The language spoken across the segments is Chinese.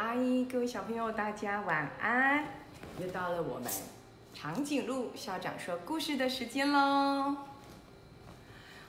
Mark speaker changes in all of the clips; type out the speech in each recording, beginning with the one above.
Speaker 1: 嗨，各位小朋友，大家晚安！又到了我们长颈鹿校长说故事的时间喽。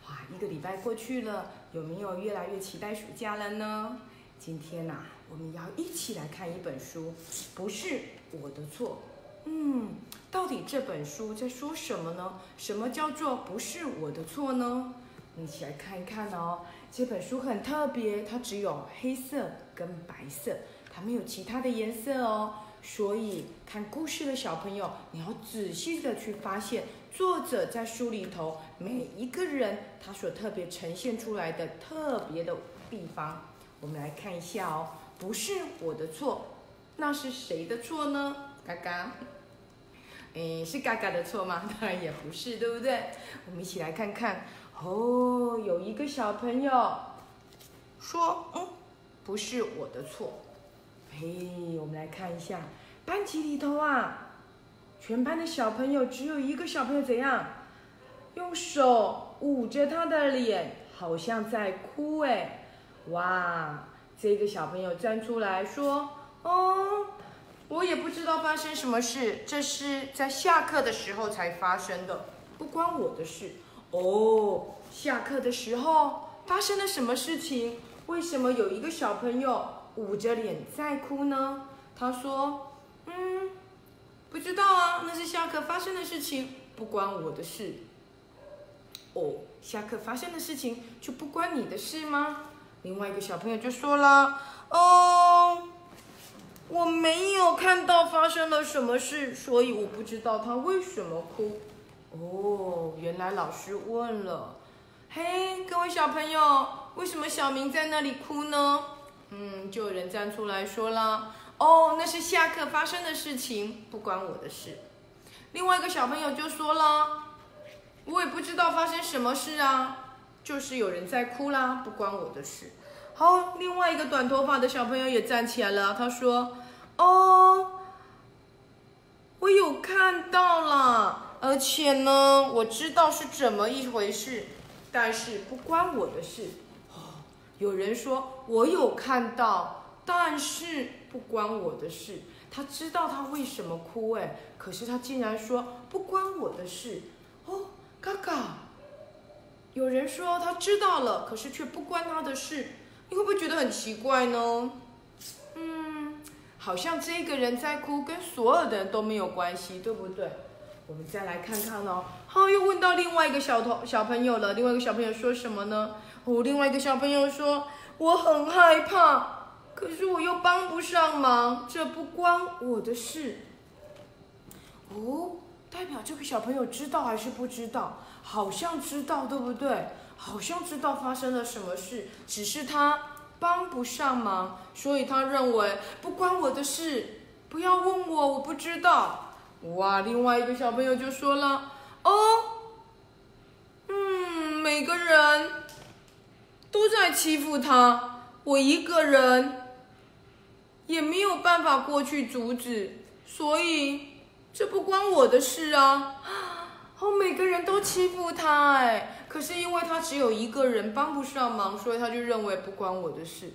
Speaker 1: 哇，一个礼拜过去了，有没有越来越期待暑假了呢？今天呐、我们要一起来看一本书，不是我的错。嗯，到底这本书在说什么呢？什么叫做不是我的错呢？一起来看一看哦。这本书很特别，它只有黑色跟白色，还没有其他的颜色哦。所以看故事的小朋友，你要仔细的去发现作者在书里头每一个人他所特别呈现出来的特别的地方。我们来看一下哦，不是我的错，那是谁的错呢？嘎嘎。诶，是嘎嘎的错吗？当然也不是，对不对？我们一起来看看。哦，有一个小朋友说：“嗯，不是我的错。”嘿，我们来看一下班级里头啊，全班的小朋友只有一个小朋友怎样？用手捂着他的脸，好像在哭哎！哇，这个小朋友站出来说：“哦。”我也不知道发生什么事，这是在下课的时候才发生的，不关我的事。哦，下课的时候发生了什么事情？为什么有一个小朋友捂着脸在哭呢？他说：“嗯，不知道啊，那是下课发生的事情，不关我的事。”哦，下课发生的事情就不关你的事吗？另外一个小朋友就说了：“哦。”我没有看到发生了什么事，所以我不知道他为什么哭。哦，原来老师问了。嘿，各位小朋友，为什么小明在那里哭呢？嗯，就有人站出来说了。哦，那是下课发生的事情，不关我的事。另外一个小朋友就说了，我也不知道发生什么事啊，就是有人在哭啦，不关我的事。好，另外一个短头发的小朋友也站起来了，他说：“哦，我有看到了，而且呢，我知道是怎么一回事，但是不关我的事。”有人说我有看到，但是不关我的事。他知道他为什么哭，哎，可是他竟然说不关我的事。哦，嘎嘎，有人说他知道了，可是却不关他的事。你会不会觉得很奇怪呢？嗯，好像这个人在哭，跟所有的人都没有关系，对不对？我们再来看看哦。好，又问到另外一个小头小朋友了。另外一个小朋友说什么呢？哦，另外一个小朋友说：“我很害怕，可是我又帮不上忙，这不关我的事。”哦，代表这个小朋友知道还是不知道？好像知道，对不对？好像知道发生了什么事，只是他帮不上忙，所以他认为不关我的事，不要问我，我不知道。哇，另外一个小朋友就说了：“哦，嗯，每个人都在欺负他，我一个人也没有办法过去阻止，所以这不关我的事啊。”哦，每个人都欺负他，哎，可是因为他只有一个人帮不上忙，所以他就认为不关我的事，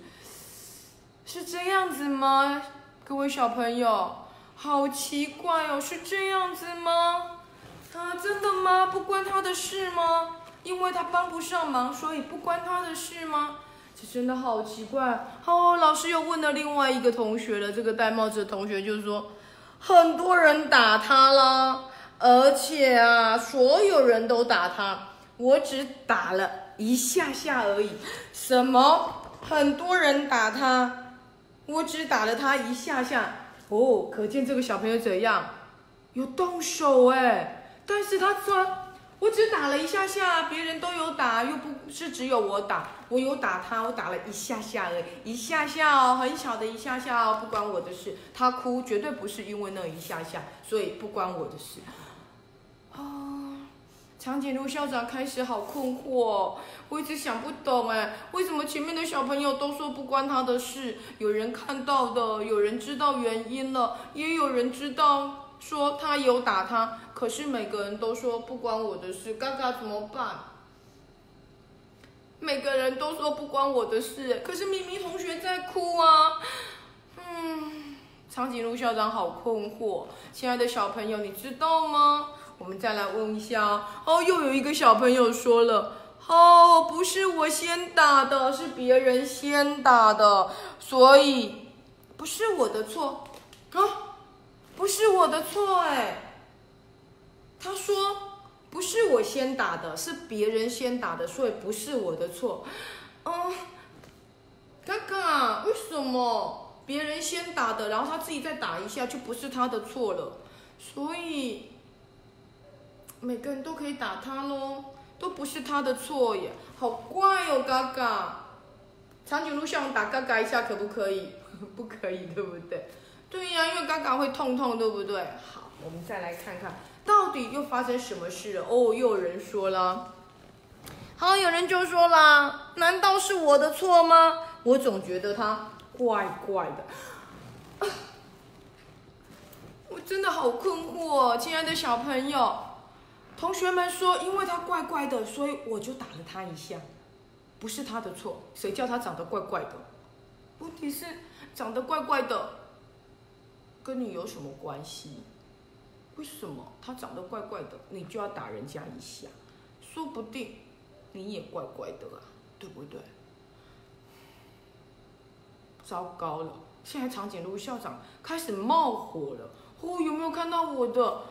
Speaker 1: 是这样子吗？各位小朋友，好奇怪哦，是这样子吗？啊，真的吗？不关他的事吗？因为他帮不上忙，所以不关他的事吗？这真的好奇怪。哦，老师又问了另外一个同学了，这个戴帽子的同学就说，很多人打他啦。而且啊，所有人都打他，我只打了一下下而已。什么？很多人打他，我只打了他一下下。哦，可见这个小朋友怎样？有动手哎！但是他说，我只打了一下下，别人都有打，又不是只有我打。我有打他，我打了一下下而已，一下下哦，很小的一下下哦，不关我的事。他哭绝对不是因为那一下下，所以不关我的事。哦，长颈鹿校长开始好困惑，我一直想不懂哎，为什么前面的小朋友都说不关他的事？有人看到的，有人知道原因了，也有人知道说他有打他，可是每个人都说不关我的事，嘎嘎怎么办？每个人都说不关我的事，可是咪咪同学在哭啊。嗯，长颈鹿校长好困惑。亲爱的小朋友，你知道吗？我们再来问一下哦。又有一个小朋友说了，哦，不是我先打的，是别人先打的，所以不是我的错啊，不是我的错哎。他说不是我先打的，是别人先打的，所以不是我的错。嗯，哥哥，为什么别人先打的，然后他自己再打一下，就不是他的错了？所以。每个人都可以打他喽，都不是他的错耶，好怪哦，嘎嘎。长颈鹿像打嘎嘎一下可不可以？不可以，对不对？对呀，因为嘎嘎会痛痛，对不对？好，我们再来看看，到底又发生什么事了？哦，又有人说了，好，有人就说了，难道是我的错吗？我总觉得他怪怪的，我真的好困惑哦，亲爱的小朋友。同学们说，因为他怪怪的，所以我就打了他一下，不是他的错，谁叫他长得怪怪的？问题是长得怪怪的，跟你有什么关系？为什么他长得怪怪的，你就要打人家一下？说不定你也怪怪的啊，对不对？糟糕了，现在长颈鹿校长开始冒火了，哦，有没有看到我的？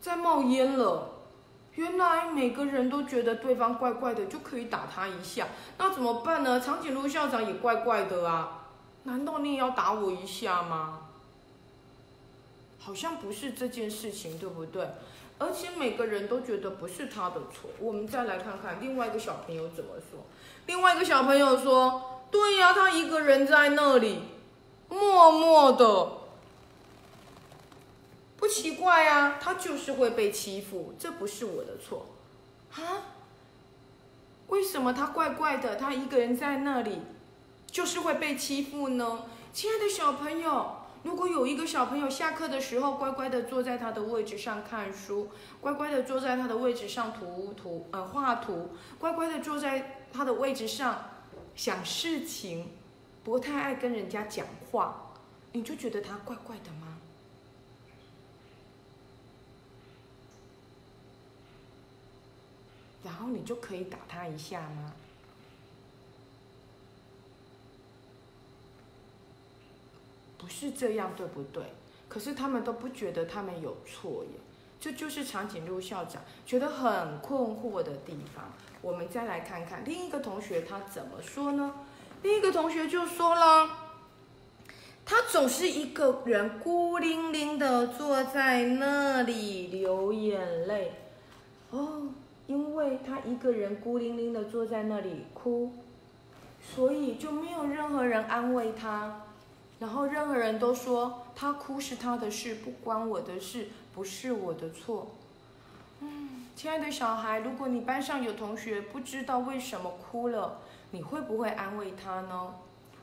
Speaker 1: 在冒烟了，原来每个人都觉得对方怪怪的，就可以打他一下。那怎么办呢？长颈鹿校长也怪怪的啊，难道你也要打我一下吗？好像不是这件事情，对不对？而且每个人都觉得不是他的错。我们再来看看另外一个小朋友怎么说。另外一个小朋友说：“对呀，他一个人在那里，默默的。”不奇怪啊，他就是会被欺负，这不是我的错，啊？为什么他怪怪的？他一个人在那里，就是会被欺负呢？亲爱的小朋友，如果有一个小朋友下课的时候乖乖的坐在他的位置上看书，乖乖的坐在他的位置上涂涂呃画图，乖乖的坐在他的位置上想事情，不太爱跟人家讲话，你就觉得他怪怪的吗？然后你就可以打他一下吗？不是这样，对不对？可是他们都不觉得他们有错耶，这就是长颈鹿校长觉得很困惑的地方。我们再来看看另一个同学他怎么说呢？另一个同学就说了，他总是一个人孤零零的坐在那里流眼泪，哦。因为他一个人孤零零的坐在那里哭，所以就没有任何人安慰他，然后任何人都说他哭是他的事，不关我的事，不是我的错。嗯，亲爱的小孩，如果你班上有同学不知道为什么哭了，你会不会安慰他呢？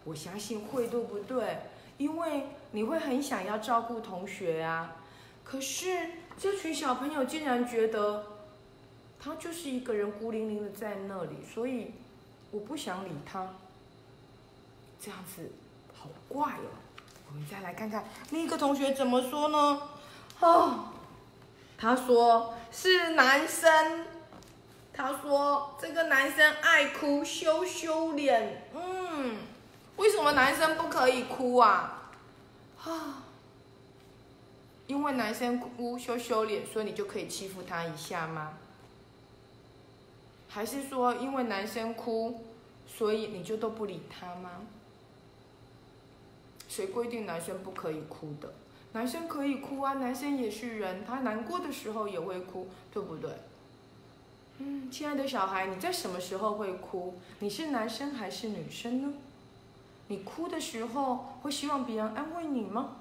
Speaker 1: 我相信会，对不对？因为你会很想要照顾同学啊。可是这群小朋友竟然觉得。他就是一个人孤零零的在那里，所以我不想理他。这样子好怪哦。我们再来看看另一个同学怎么说呢？哦，他说是男生。他说这个男生爱哭，羞羞脸。嗯，为什么男生不可以哭啊？啊，因为男生哭羞羞脸，所以你就可以欺负他一下吗？还是说，因为男生哭，所以你就都不理他吗？谁规定男生不可以哭的？男生可以哭啊，男生也是人，他难过的时候也会哭，对不对？嗯，亲爱的小孩，你在什么时候会哭？你是男生还是女生呢？你哭的时候会希望别人安慰你吗？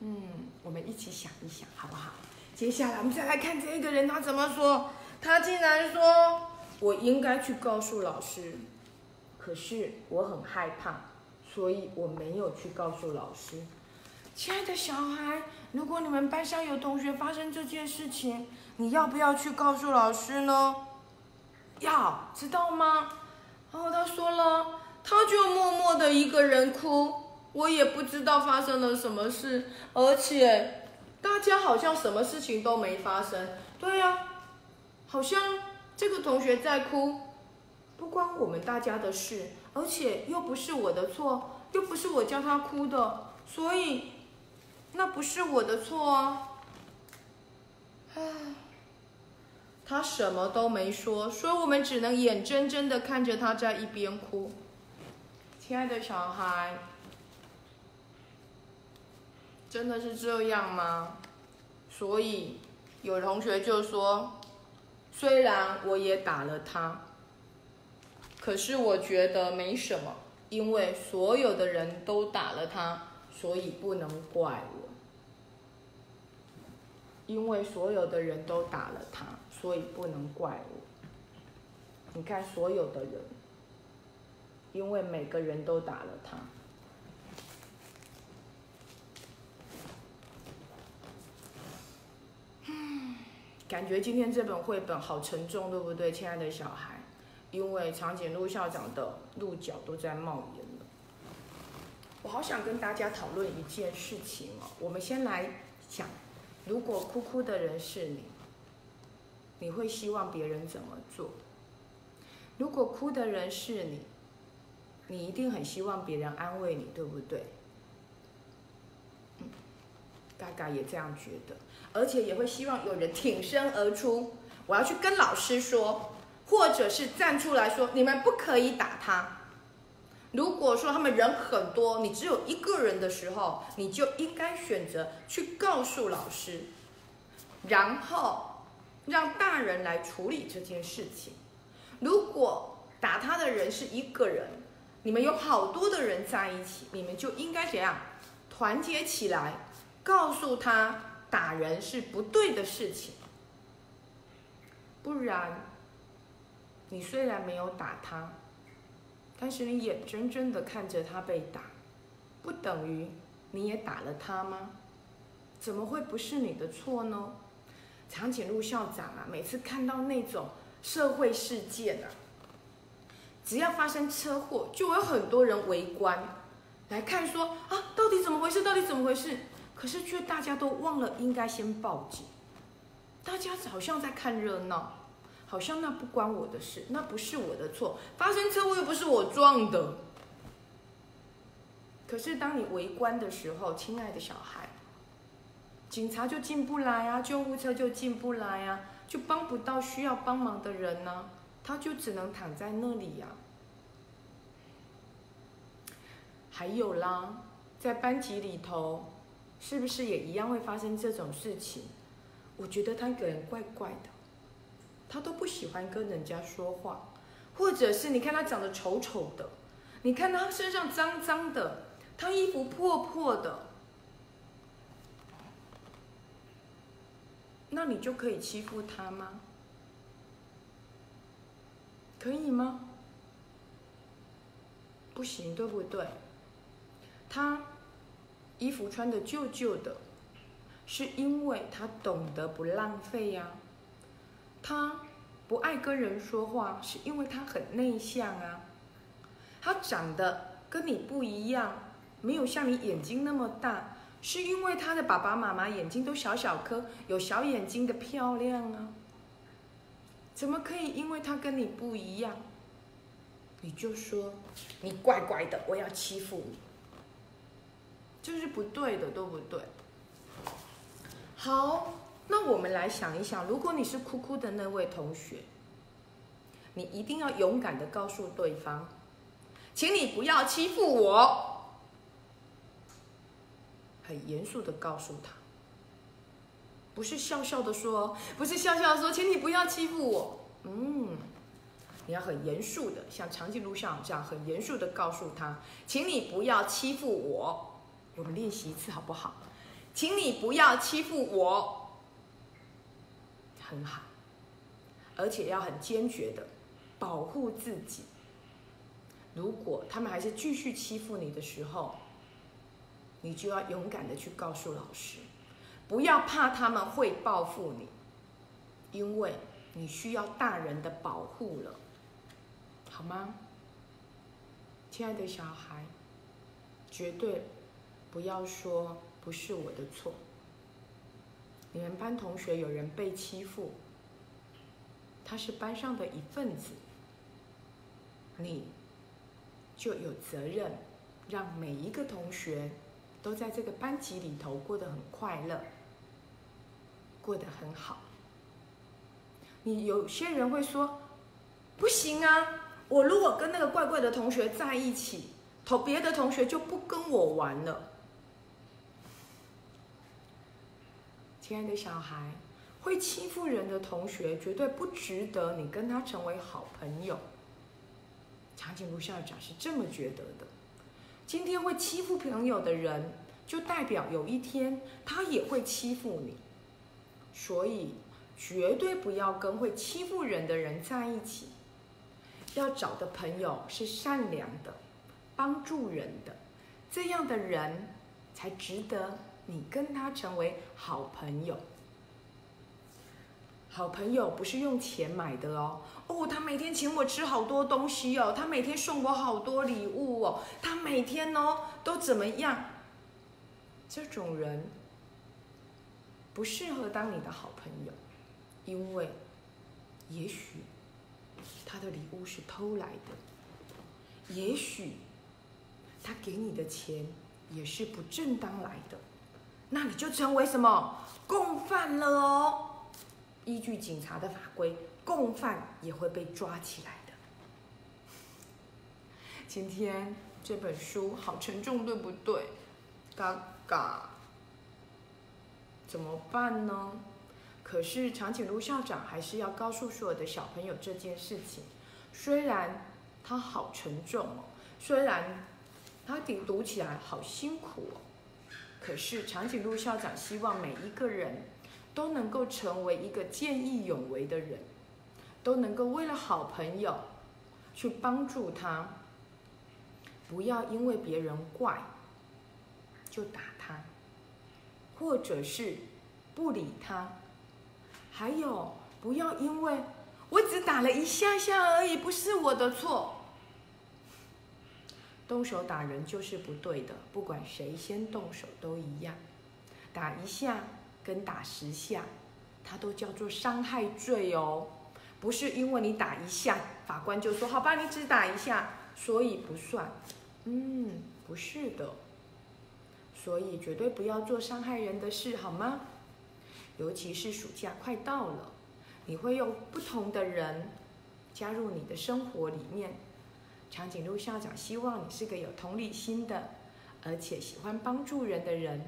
Speaker 1: 嗯，我们一起想一想，好不好？接下来我们再来看这个人，他怎么说？他竟然说：“我应该去告诉老师，可是我很害怕，所以我没有去告诉老师。”亲爱的小孩，如果你们班上有同学发生这件事情，你要不要去告诉老师呢？要知道吗？然后他说了，他就默默的一个人哭，我也不知道发生了什么事，而且大家好像什么事情都没发生。对呀，好像这个同学在哭，不关我们大家的事，而且又不是我的错，又不是我叫他哭的，所以那不是我的错啊。唉，他什么都没说，所以我们只能眼睁睁的看着他在一边哭。亲爱的小孩，真的是这样吗？所以有同学就说，虽然我也打了他，可是我觉得没什么，因为所有的人都打了他，所以不能怪我。因为所有的人都打了他，所以不能怪我。你看，所有的人，因为每个人都打了他。感觉今天这本绘本好沉重，对不对，亲爱的小孩？因为长颈鹿校长的鹿角都在冒烟了。我好想跟大家讨论一件事情哦。我们先来讲。如果哭哭的人是你，你会希望别人怎么做？如果哭的人是你，你一定很希望别人安慰你，对不对？嗯，嘎嘎也这样觉得，而且也会希望有人挺身而出，我要去跟老师说，或者是站出来说，你们不可以打他。如果说他们人很多，你只有一个人的时候，你就应该选择去告诉老师，然后让大人来处理这件事情。如果打他的人是一个人，你们有好多的人在一起，你们就应该怎样团结起来，告诉他打人是不对的事情。不然，你虽然没有打他。但是你眼睁睁的看着他被打，不等于你也打了他吗？怎么会不是你的错呢？长颈鹿校长啊，每次看到那种社会事件啊，只要发生车祸，就有很多人围观来看，说啊，到底怎么回事？到底怎么回事？可是却大家都忘了应该先报警，大家好像在看热闹。好像那不关我的事，那不是我的错，发生车祸又不是我撞的。可是当你围观的时候，亲爱的小孩，警察就进不来啊，救护车就进不来啊，就帮不到需要帮忙的人呢，他就只能躺在那里呀。还有啦，在班级里头，是不是也一样会发生这种事情？我觉得他个人怪怪的。他都不喜欢跟人家说话，或者是你看他长得丑丑的，你看他身上脏脏的，他衣服破破的，那你就可以欺负他吗？可以吗？不行，对不对？他衣服穿的旧旧的，是因为他懂得不浪费呀。他不爱跟人说话，是因为他很内向啊。他长得跟你不一样，没有像你眼睛那么大，是因为他的爸爸妈妈眼睛都小小颗，有小眼睛的漂亮啊。怎么可以因为他跟你不一样，你就说你怪怪的，我要欺负你？这是不对的，对不对？好。那我们来想一想，如果你是哭哭的那位同学，你一定要勇敢的告诉对方，请你不要欺负我，很严肃的告诉他，不是笑笑的说，不是笑笑的说，请你不要欺负我，嗯，你要很严肃的，像长颈鹿像这样很严肃的告诉他，请你不要欺负我，我们练习一次好不好？请你不要欺负我。很好，而且要很坚决的保护自己。如果他们还是继续欺负你的时候，你就要勇敢的去告诉老师，不要怕他们会报复你，因为你需要大人的保护了，好吗？亲爱的小孩，绝对不要说不是我的错。你们班同学有人被欺负，他是班上的一份子，你就有责任让每一个同学都在这个班级里头过得很快乐，过得很好。你有些人会说，不行啊，我如果跟那个怪怪的同学在一起，同别的同学就不跟我玩了。亲爱的小孩，会欺负人的同学绝对不值得你跟他成为好朋友。长颈鹿校长是这么觉得的。今天会欺负朋友的人，就代表有一天他也会欺负你。所以绝对不要跟会欺负人的人在一起。要找的朋友是善良的，帮助人的，这样的人才值得。你跟他成为好朋友，好朋友不是用钱买的哦。哦，他每天请我吃好多东西哦，他每天送我好多礼物哦，他每天哦都怎么样？这种人不适合当你的好朋友，因为也许他的礼物是偷来的，也许他给你的钱也是不正当来的。那你就成为什么共犯了哦？依据警察的法规，共犯也会被抓起来的。今天这本书好沉重，对不对？嘎嘎，怎么办呢？可是长颈鹿校长还是要告诉所有的小朋友这件事情。虽然它好沉重哦，虽然它读读起来好辛苦哦。可是长颈鹿校长希望每一个人都能够成为一个见义勇为的人，都能够为了好朋友去帮助他，不要因为别人怪就打他，或者是不理他，还有不要因为我只打了一下下而已，不是我的错。动手打人就是不对的，不管谁先动手都一样。打一下跟打十下，它都叫做伤害罪哦。不是因为你打一下，法官就说好吧，你只打一下，所以不算。嗯，不是的。所以绝对不要做伤害人的事，好吗？尤其是暑假快到了，你会有不同的人加入你的生活里面。长颈鹿校长希望你是个有同理心的，而且喜欢帮助人的人。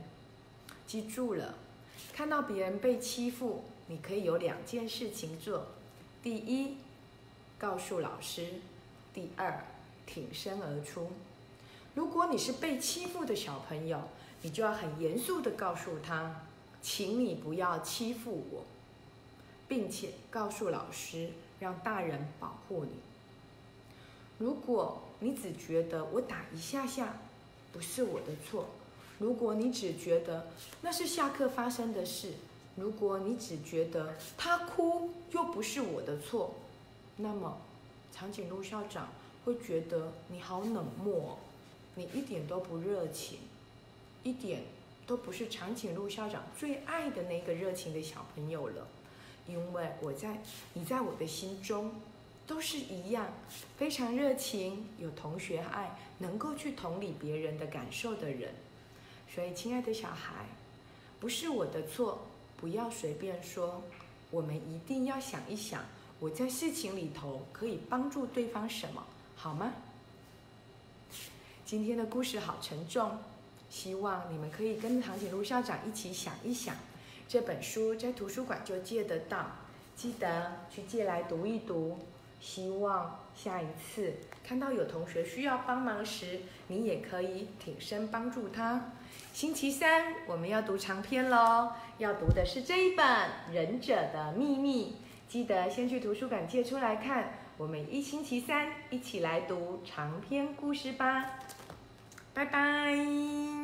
Speaker 1: 记住了，看到别人被欺负，你可以有两件事情做：第一，告诉老师；第二，挺身而出。如果你是被欺负的小朋友，你就要很严肃的告诉他，请你不要欺负我，并且告诉老师，让大人保护你。如果你只觉得我打一下下不是我的错，如果你只觉得那是下课发生的事，如果你只觉得他哭又不是我的错，那么长颈鹿校长会觉得你好冷漠，你一点都不热情，一点都不是长颈鹿校长最爱的那个热情的小朋友了，因为我在你在我的心中。都是一样，非常热情，有同学爱，能够去同理别人的感受的人。所以，亲爱的小孩，不是我的错，不要随便说。我们一定要想一想，我在事情里头可以帮助对方什么，好吗？今天的故事好沉重，希望你们可以跟唐景禄校长一起想一想。这本书在图书馆就借得到，记得去借来读一读。希望下一次看到有同学需要帮忙时，你也可以挺身帮助他。星期三我们要读长篇喽，要读的是这一本《忍者的秘密》，记得先去图书馆借出来看。我们一星期三一起来读长篇故事吧，拜拜。